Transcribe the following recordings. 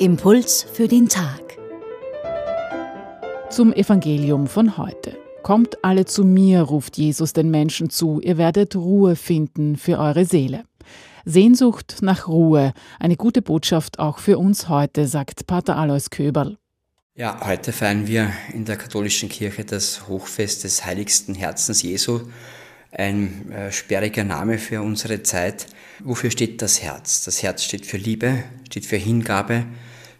Impuls für den Tag. Zum Evangelium von heute. Kommt alle zu mir, ruft Jesus den Menschen zu, ihr werdet Ruhe finden für eure Seele. Sehnsucht nach Ruhe, eine gute Botschaft auch für uns heute, sagt Pater Alois Köberl. Ja, heute feiern wir in der katholischen Kirche das Hochfest des heiligsten Herzens Jesu. Ein äh, sperriger Name für unsere Zeit. Wofür steht das Herz? Das Herz steht für Liebe, steht für Hingabe,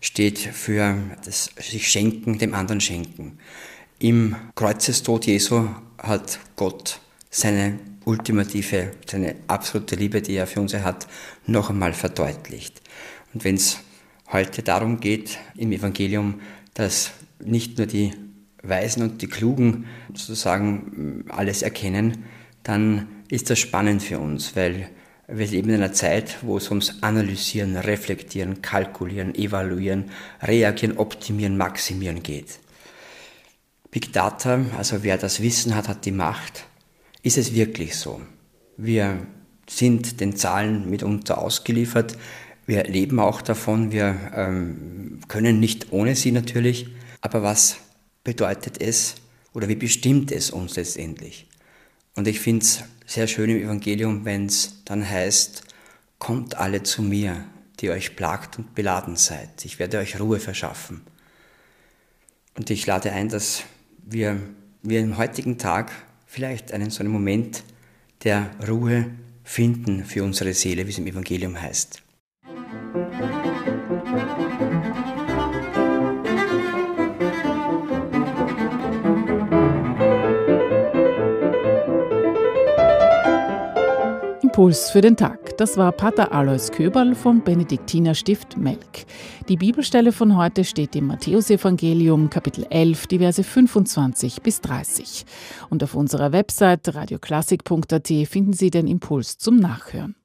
steht für das sich schenken, dem anderen schenken. Im Kreuzestod Jesu hat Gott seine ultimative, seine absolute Liebe, die er für uns hat, noch einmal verdeutlicht. Und wenn es heute darum geht, im Evangelium, dass nicht nur die Weisen und die Klugen sozusagen alles erkennen, dann ist das spannend für uns, weil wir leben in einer Zeit, wo es ums Analysieren, Reflektieren, Kalkulieren, Evaluieren, Reagieren, Optimieren, Maximieren geht. Big Data, also wer das Wissen hat, hat die Macht. Ist es wirklich so? Wir sind den Zahlen mitunter ausgeliefert. Wir leben auch davon. Wir ähm, können nicht ohne sie natürlich. Aber was bedeutet es oder wie bestimmt es uns letztendlich? Und ich finde es sehr schön im Evangelium, wenn es dann heißt, kommt alle zu mir, die euch plagt und beladen seid. Ich werde euch Ruhe verschaffen. Und ich lade ein, dass wir, wir im heutigen Tag vielleicht einen so einen Moment der Ruhe finden für unsere Seele, wie es im Evangelium heißt. Impuls für den Tag. Das war Pater Alois Köberl vom Benediktinerstift Melk. Die Bibelstelle von heute steht im Matthäusevangelium Kapitel 11, die Verse 25 bis 30. Und auf unserer Website radioklassik.at finden Sie den Impuls zum Nachhören.